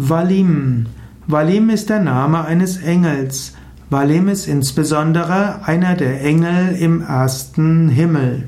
Valim. Valim ist der Name eines Engels. Valim ist insbesondere einer der Engel im ersten Himmel.